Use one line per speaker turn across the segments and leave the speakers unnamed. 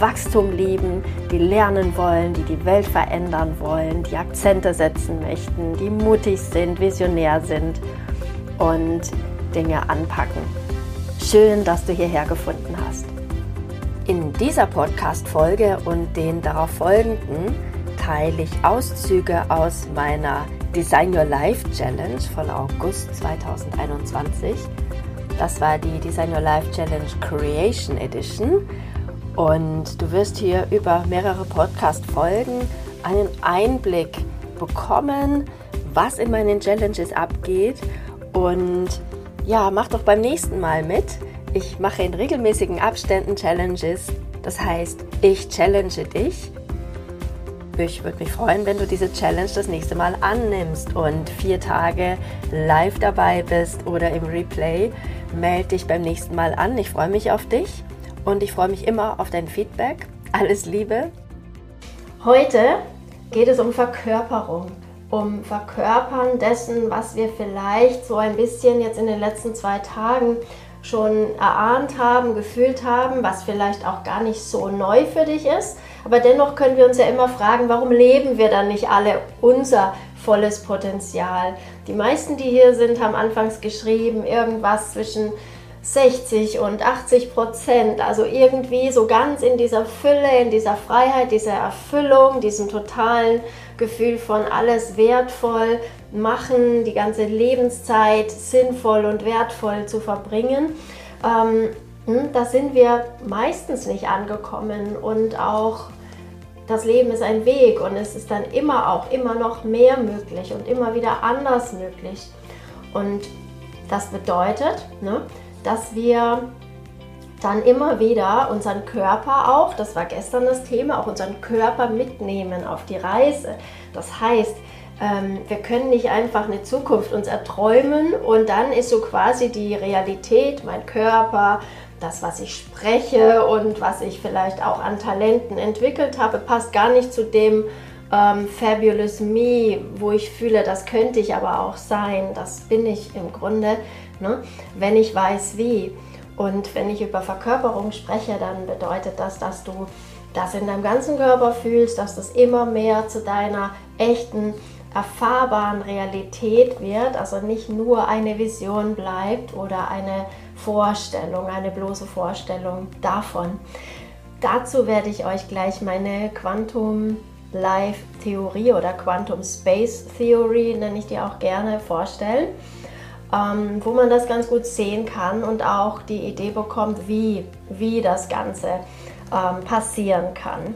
Wachstum lieben, die lernen wollen, die die Welt verändern wollen, die Akzente setzen möchten, die mutig sind, visionär sind und Dinge anpacken. Schön, dass du hierher gefunden hast. In dieser Podcast-Folge und den darauf folgenden teile ich Auszüge aus meiner Design Your Life Challenge von August 2021. Das war die Design Your Life Challenge Creation Edition. Und du wirst hier über mehrere Podcast-Folgen einen Einblick bekommen, was in meinen Challenges abgeht. Und ja, mach doch beim nächsten Mal mit. Ich mache in regelmäßigen Abständen Challenges. Das heißt, ich challenge dich. Ich würde mich freuen, wenn du diese Challenge das nächste Mal annimmst und vier Tage live dabei bist oder im Replay. Melde dich beim nächsten Mal an. Ich freue mich auf dich und ich freue mich immer auf dein Feedback. Alles Liebe. Heute geht es um Verkörperung, um Verkörpern dessen, was wir vielleicht so ein bisschen jetzt in den letzten zwei Tagen schon erahnt haben, gefühlt haben, was vielleicht auch gar nicht so neu für dich ist. Aber dennoch können wir uns ja immer fragen, warum leben wir dann nicht alle unser volles Potenzial? Die meisten, die hier sind, haben anfangs geschrieben, irgendwas zwischen 60 und 80 Prozent. Also irgendwie so ganz in dieser Fülle, in dieser Freiheit, dieser Erfüllung, diesem totalen Gefühl von alles wertvoll machen, die ganze Lebenszeit sinnvoll und wertvoll zu verbringen. Ähm, hm, da sind wir meistens nicht angekommen und auch das Leben ist ein Weg und es ist dann immer auch immer noch mehr möglich und immer wieder anders möglich. Und das bedeutet, ne, dass wir dann immer wieder unseren Körper auch, das war gestern das Thema, auch unseren Körper mitnehmen auf die Reise. Das heißt, ähm, wir können nicht einfach eine Zukunft uns erträumen und dann ist so quasi die Realität, mein Körper, das, was ich spreche und was ich vielleicht auch an Talenten entwickelt habe, passt gar nicht zu dem ähm, Fabulous Me, wo ich fühle, das könnte ich aber auch sein, das bin ich im Grunde ne? wenn ich weiß wie. Und wenn ich über Verkörperung spreche, dann bedeutet das, dass du das in deinem ganzen Körper fühlst, dass das immer mehr zu deiner echten, erfahrbaren Realität wird, also nicht nur eine Vision bleibt oder eine Vorstellung, eine bloße Vorstellung davon. Dazu werde ich euch gleich meine Quantum Life Theorie oder Quantum Space Theory, nenne ich die auch gerne, vorstellen ähm, wo man das ganz gut sehen kann und auch die Idee bekommt, wie, wie das Ganze ähm, passieren kann.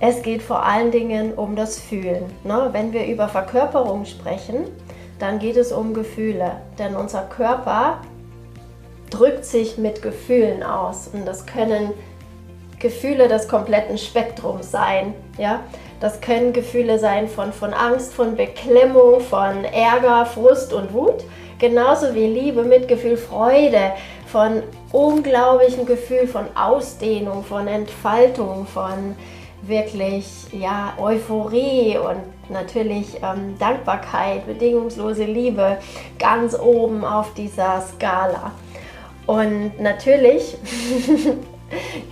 Es geht vor allen Dingen um das Fühlen. Ne? Wenn wir über Verkörperung sprechen, dann geht es um Gefühle, denn unser Körper drückt sich mit Gefühlen aus und das können Gefühle des kompletten Spektrums sein. Ja? Das können Gefühle sein von, von Angst, von Beklemmung, von Ärger, Frust und Wut genauso wie Liebe, Mitgefühl, Freude, von unglaublichem Gefühl von Ausdehnung, von Entfaltung, von wirklich ja, Euphorie und natürlich ähm, Dankbarkeit, bedingungslose Liebe ganz oben auf dieser Skala. Und natürlich,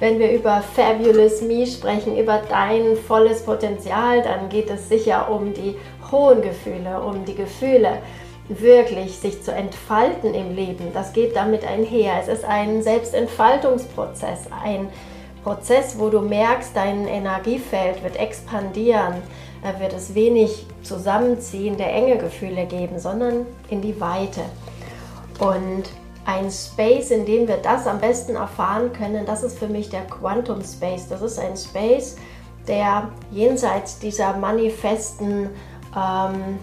wenn wir über Fabulous Me sprechen, über dein volles Potenzial, dann geht es sicher um die hohen Gefühle, um die Gefühle wirklich sich zu entfalten im Leben, das geht damit einher. Es ist ein Selbstentfaltungsprozess, ein Prozess, wo du merkst, dein Energiefeld wird expandieren, da wird es wenig Zusammenziehen der enge Gefühle geben, sondern in die Weite. Und ein Space, in dem wir das am besten erfahren können, das ist für mich der Quantum Space. Das ist ein Space, der jenseits dieser manifesten ähm,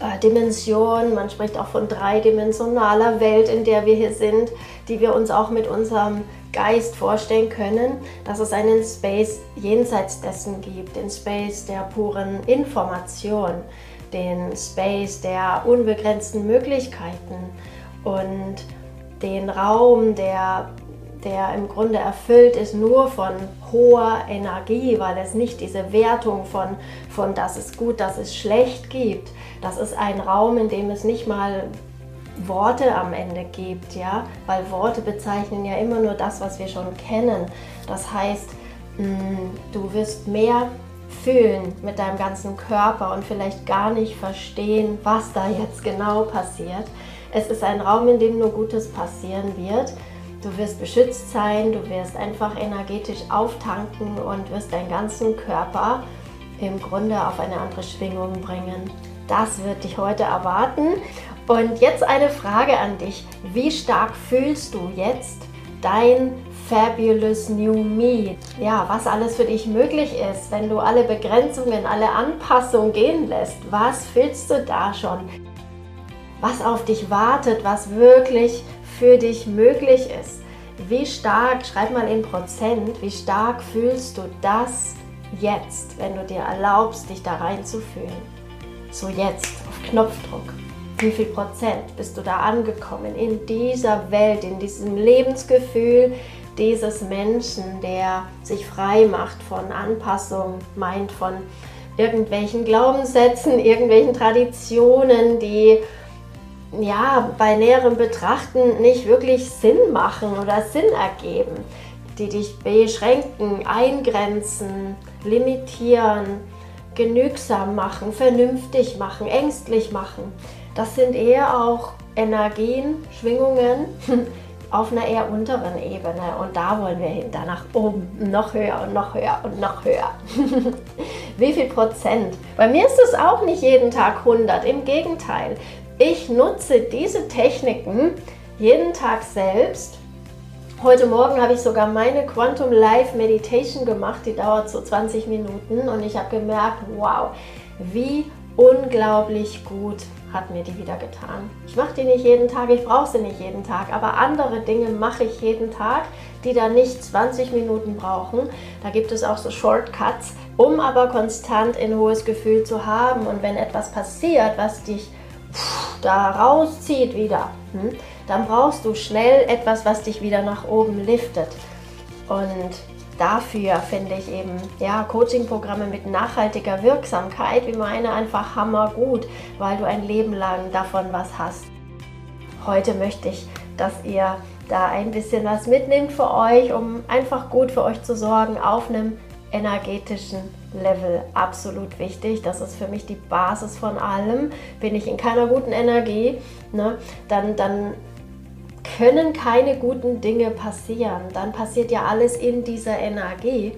äh, Dimension, man spricht auch von dreidimensionaler Welt, in der wir hier sind, die wir uns auch mit unserem Geist vorstellen können, dass es einen Space jenseits dessen gibt, den Space der puren Information, den Space der unbegrenzten Möglichkeiten und den Raum, der, der im Grunde erfüllt ist nur von hoher Energie, weil es nicht diese Wertung von, von das ist gut, das ist schlecht gibt. Das ist ein Raum, in dem es nicht mal Worte am Ende gibt, ja, weil Worte bezeichnen ja immer nur das, was wir schon kennen. Das heißt, mm, du wirst mehr fühlen mit deinem ganzen Körper und vielleicht gar nicht verstehen, was da jetzt genau passiert. Es ist ein Raum, in dem nur Gutes passieren wird. Du wirst beschützt sein, du wirst einfach energetisch auftanken und wirst deinen ganzen Körper im Grunde auf eine andere Schwingung bringen. Das wird dich heute erwarten und jetzt eine Frage an dich. Wie stark fühlst du jetzt dein Fabulous New Me? Ja, was alles für dich möglich ist, wenn du alle Begrenzungen, alle Anpassungen gehen lässt. Was fühlst du da schon? Was auf dich wartet, was wirklich für dich möglich ist? Wie stark, schreib mal in Prozent, wie stark fühlst du das jetzt, wenn du dir erlaubst, dich da reinzufühlen? So jetzt, auf Knopfdruck wie viel Prozent bist du da angekommen in dieser Welt, in diesem Lebensgefühl dieses Menschen, der sich frei macht von Anpassung, meint von irgendwelchen Glaubenssätzen, irgendwelchen Traditionen, die ja bei näherem Betrachten nicht wirklich Sinn machen oder Sinn ergeben, die dich beschränken, eingrenzen, limitieren, genügsam machen, vernünftig machen, ängstlich machen. Das sind eher auch Energien, Schwingungen auf einer eher unteren Ebene. Und da wollen wir hin, da nach oben, noch höher und noch höher und noch höher. Wie viel Prozent? Bei mir ist es auch nicht jeden Tag 100. Im Gegenteil, ich nutze diese Techniken jeden Tag selbst. Heute Morgen habe ich sogar meine Quantum Life Meditation gemacht, die dauert so 20 Minuten und ich habe gemerkt, wow, wie unglaublich gut hat mir die wieder getan. Ich mache die nicht jeden Tag, ich brauche sie nicht jeden Tag, aber andere Dinge mache ich jeden Tag, die dann nicht 20 Minuten brauchen. Da gibt es auch so Shortcuts, um aber konstant ein hohes Gefühl zu haben. Und wenn etwas passiert, was dich da rauszieht wieder, hm, dann brauchst du schnell etwas, was dich wieder nach oben liftet. Und dafür finde ich eben ja, Coaching-Programme mit nachhaltiger Wirksamkeit wie meine einfach hammergut, weil du ein Leben lang davon was hast. Heute möchte ich, dass ihr da ein bisschen was mitnimmt für euch, um einfach gut für euch zu sorgen auf einem energetischen Level. Absolut wichtig. Das ist für mich die Basis von allem. Bin ich in keiner guten Energie, ne, dann, dann können keine guten Dinge passieren. Dann passiert ja alles in dieser Energie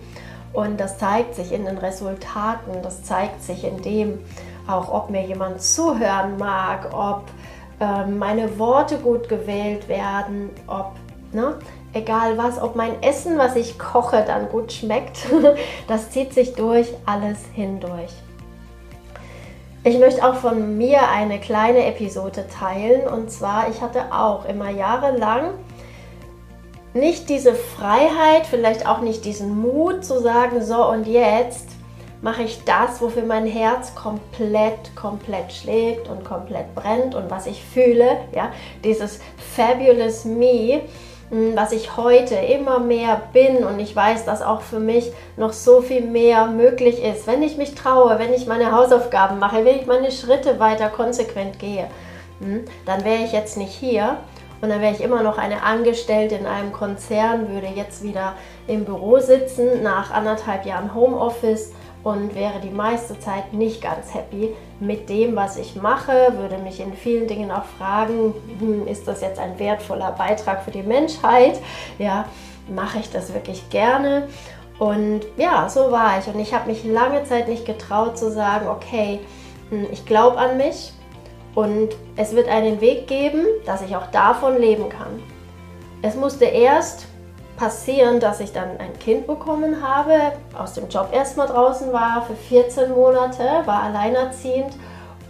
und das zeigt sich in den Resultaten, das zeigt sich in dem auch, ob mir jemand zuhören mag, ob äh, meine Worte gut gewählt werden, ob, ne, egal was, ob mein Essen, was ich koche, dann gut schmeckt. das zieht sich durch alles hindurch. Ich möchte auch von mir eine kleine Episode teilen. Und zwar, ich hatte auch immer jahrelang nicht diese Freiheit, vielleicht auch nicht diesen Mut zu sagen, so und jetzt mache ich das, wofür mein Herz komplett, komplett schlägt und komplett brennt und was ich fühle, ja, dieses Fabulous Me was ich heute immer mehr bin und ich weiß, dass auch für mich noch so viel mehr möglich ist, wenn ich mich traue, wenn ich meine Hausaufgaben mache, wenn ich meine Schritte weiter konsequent gehe, hm, dann wäre ich jetzt nicht hier und dann wäre ich immer noch eine Angestellte in einem Konzern, würde jetzt wieder im Büro sitzen nach anderthalb Jahren Homeoffice und wäre die meiste Zeit nicht ganz happy mit dem, was ich mache, würde mich in vielen Dingen auch fragen, hm, ist das jetzt ein wertvoller Beitrag für die Menschheit? Ja, mache ich das wirklich gerne? Und ja, so war ich. Und ich habe mich lange Zeit nicht getraut zu sagen, okay, hm, ich glaube an mich und es wird einen Weg geben, dass ich auch davon leben kann. Es musste erst passieren, dass ich dann ein Kind bekommen habe, aus dem Job erstmal draußen war für 14 Monate, war alleinerziehend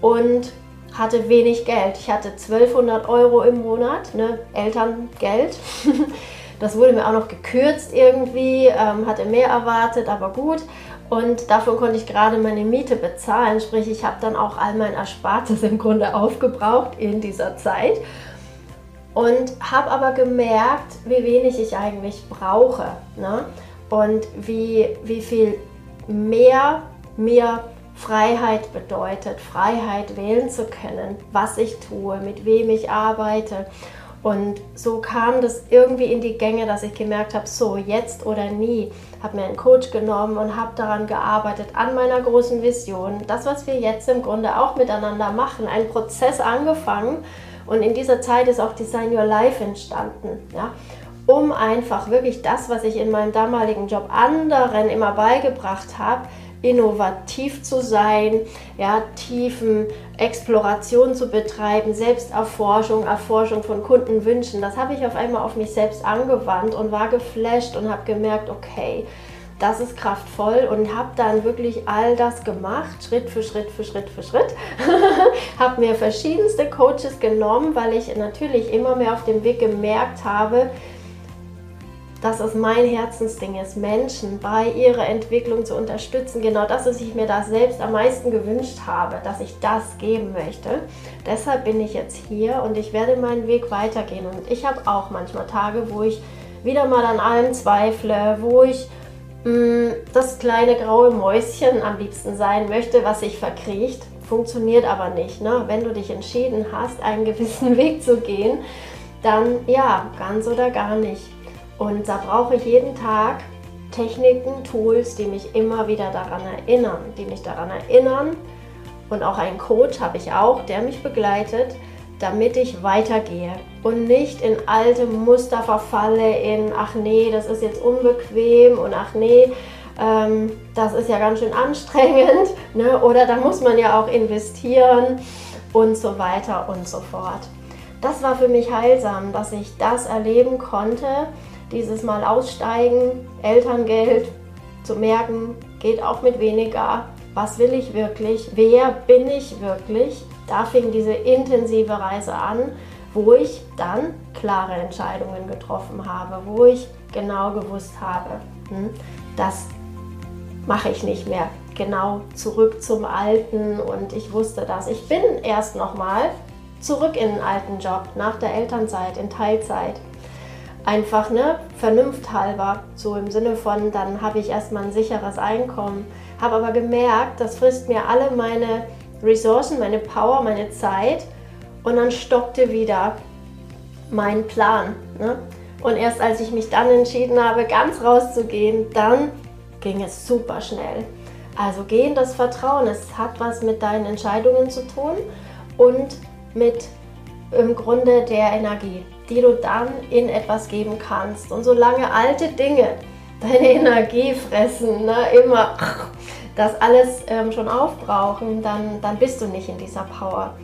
und hatte wenig Geld. Ich hatte 1200 Euro im Monat, ne, Elterngeld. Das wurde mir auch noch gekürzt irgendwie, ähm, hatte mehr erwartet, aber gut. Und davon konnte ich gerade meine Miete bezahlen. Sprich, ich habe dann auch all mein Erspartes im Grunde aufgebraucht in dieser Zeit. Und habe aber gemerkt, wie wenig ich eigentlich brauche. Ne? Und wie, wie viel mehr mir Freiheit bedeutet, Freiheit wählen zu können, was ich tue, mit wem ich arbeite. Und so kam das irgendwie in die Gänge, dass ich gemerkt habe, so jetzt oder nie, habe mir einen Coach genommen und habe daran gearbeitet, an meiner großen Vision. Das, was wir jetzt im Grunde auch miteinander machen, ein Prozess angefangen. Und in dieser Zeit ist auch Design Your Life entstanden. Ja? Um einfach wirklich das, was ich in meinem damaligen Job anderen immer beigebracht habe, innovativ zu sein, ja, tiefen Exploration zu betreiben, Selbsterforschung, Erforschung von Kundenwünschen. Das habe ich auf einmal auf mich selbst angewandt und war geflasht und habe gemerkt, okay, das ist kraftvoll und habe dann wirklich all das gemacht, Schritt für Schritt für Schritt für Schritt. habe mir verschiedenste Coaches genommen, weil ich natürlich immer mehr auf dem Weg gemerkt habe, dass es mein Herzensding ist, Menschen bei ihrer Entwicklung zu unterstützen. Genau das, was ich mir da selbst am meisten gewünscht habe, dass ich das geben möchte. Deshalb bin ich jetzt hier und ich werde meinen Weg weitergehen. Und ich habe auch manchmal Tage, wo ich wieder mal an allem zweifle, wo ich das kleine graue Mäuschen am liebsten sein möchte, was sich verkriecht. Funktioniert aber nicht. Ne? Wenn du dich entschieden hast, einen gewissen Weg zu gehen, dann ja, ganz oder gar nicht. Und da brauche ich jeden Tag Techniken, Tools, die mich immer wieder daran erinnern, die mich daran erinnern. Und auch einen Coach habe ich auch, der mich begleitet, damit ich weitergehe und nicht in alte Muster verfalle, in ach nee, das ist jetzt unbequem und ach nee, ähm, das ist ja ganz schön anstrengend. Ne? Oder da muss man ja auch investieren und so weiter und so fort. Das war für mich heilsam, dass ich das erleben konnte dieses Mal aussteigen, Elterngeld zu merken, geht auch mit weniger. Was will ich wirklich? Wer bin ich wirklich? Da fing diese intensive Reise an, wo ich dann klare Entscheidungen getroffen habe, wo ich genau gewusst habe, hm, das mache ich nicht mehr. Genau zurück zum Alten und ich wusste das. Ich bin erst nochmal zurück in den alten Job nach der Elternzeit in Teilzeit einfach ne, Vernunft so im Sinne von, dann habe ich erstmal ein sicheres Einkommen. Habe aber gemerkt, das frisst mir alle meine Ressourcen, meine Power, meine Zeit und dann stockte wieder mein Plan. Ne? Und erst als ich mich dann entschieden habe, ganz rauszugehen, dann ging es super schnell. Also geh in das Vertrauen. Es hat was mit deinen Entscheidungen zu tun und mit im Grunde der Energie die du dann in etwas geben kannst. Und solange alte Dinge deine Energie fressen, ne, immer das alles ähm, schon aufbrauchen, dann, dann bist du nicht in dieser Power.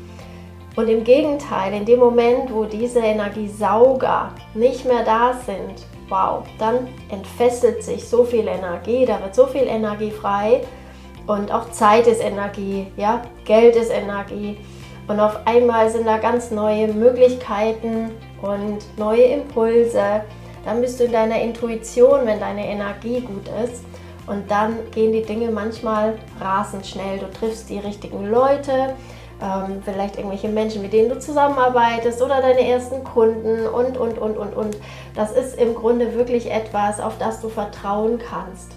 Und im Gegenteil, in dem Moment, wo diese Energiesauger nicht mehr da sind, wow, dann entfesselt sich so viel Energie, da wird so viel Energie frei und auch Zeit ist Energie, ja, Geld ist Energie. Und auf einmal sind da ganz neue Möglichkeiten und neue Impulse. Dann bist du in deiner Intuition, wenn deine Energie gut ist. Und dann gehen die Dinge manchmal rasend schnell. Du triffst die richtigen Leute, ähm, vielleicht irgendwelche Menschen, mit denen du zusammenarbeitest oder deine ersten Kunden und, und, und, und, und. Das ist im Grunde wirklich etwas, auf das du vertrauen kannst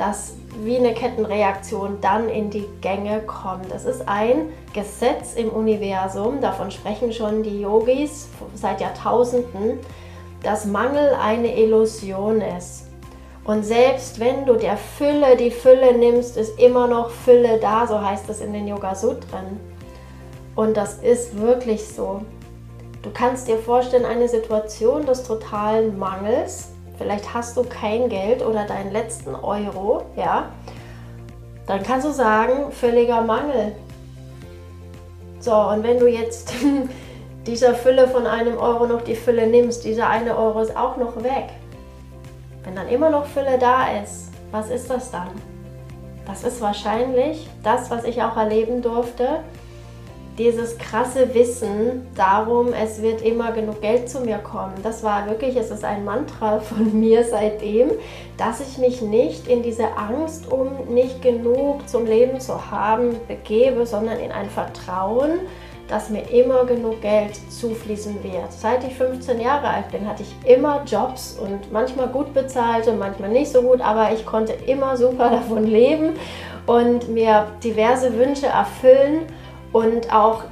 das wie eine Kettenreaktion dann in die Gänge kommt. Es ist ein Gesetz im Universum, davon sprechen schon die Yogis seit Jahrtausenden, dass Mangel eine Illusion ist. Und selbst wenn du der Fülle die Fülle nimmst, ist immer noch Fülle da, so heißt es in den Yoga Sutren. Und das ist wirklich so. Du kannst dir vorstellen, eine Situation des totalen Mangels vielleicht hast du kein Geld oder deinen letzten Euro, ja, dann kannst du sagen, völliger Mangel. So, und wenn du jetzt dieser Fülle von einem Euro noch die Fülle nimmst, dieser eine Euro ist auch noch weg. Wenn dann immer noch Fülle da ist, was ist das dann? Das ist wahrscheinlich das, was ich auch erleben durfte, dieses krasse Wissen darum, es wird immer genug Geld zu mir kommen. Das war wirklich, es ist ein Mantra von mir seitdem, dass ich mich nicht in diese Angst, um nicht genug zum Leben zu haben, begebe, sondern in ein Vertrauen, dass mir immer genug Geld zufließen wird. Seit ich 15 Jahre alt bin, hatte ich immer Jobs und manchmal gut bezahlte, manchmal nicht so gut, aber ich konnte immer super davon leben und mir diverse Wünsche erfüllen und auch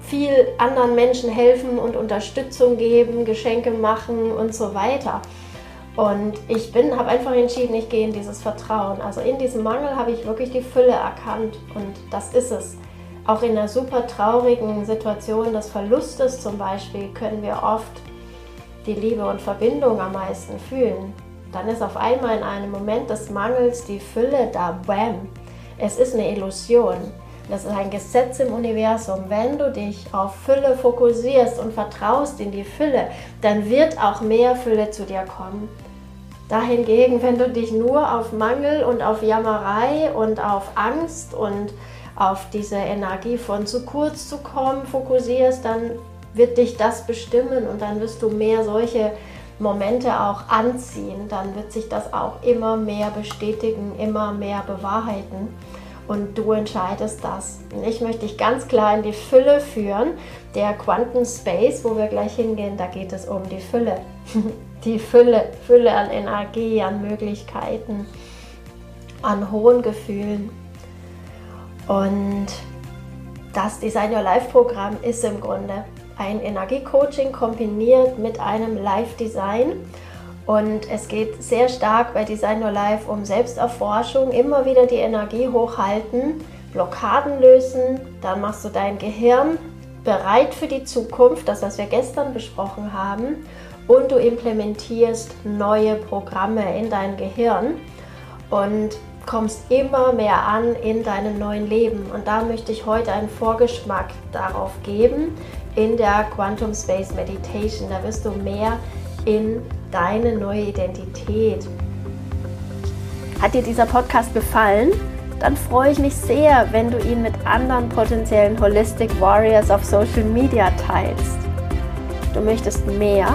viel anderen Menschen helfen und Unterstützung geben, Geschenke machen und so weiter. Und ich bin, habe einfach entschieden, ich gehe in dieses Vertrauen. Also in diesem Mangel habe ich wirklich die Fülle erkannt und das ist es. Auch in einer super traurigen Situation des Verlustes zum Beispiel können wir oft die Liebe und Verbindung am meisten fühlen. Dann ist auf einmal in einem Moment des Mangels die Fülle da, bam. Es ist eine Illusion. Das ist ein Gesetz im Universum. Wenn du dich auf Fülle fokussierst und vertraust in die Fülle, dann wird auch mehr Fülle zu dir kommen. Dahingegen, wenn du dich nur auf Mangel und auf Jammerei und auf Angst und auf diese Energie von zu kurz zu kommen fokussierst, dann wird dich das bestimmen und dann wirst du mehr solche Momente auch anziehen. Dann wird sich das auch immer mehr bestätigen, immer mehr bewahrheiten und du entscheidest das. Ich möchte dich ganz klar in die Fülle führen. Der Quantum Space, wo wir gleich hingehen, da geht es um die Fülle. die Fülle, Fülle an Energie, an Möglichkeiten, an hohen Gefühlen. Und das Design Your Life Programm ist im Grunde ein Energiecoaching kombiniert mit einem Live-Design. Und es geht sehr stark bei Design Your Life um Selbsterforschung, immer wieder die Energie hochhalten, Blockaden lösen, dann machst du dein Gehirn bereit für die Zukunft, das was wir gestern besprochen haben, und du implementierst neue Programme in dein Gehirn. Und kommst immer mehr an in deinem neuen Leben. Und da möchte ich heute einen Vorgeschmack darauf geben in der Quantum Space Meditation. Da wirst du mehr in deine neue Identität. Hat dir dieser Podcast gefallen? Dann freue ich mich sehr, wenn du ihn mit anderen potenziellen Holistic Warriors auf Social Media teilst. Du möchtest mehr?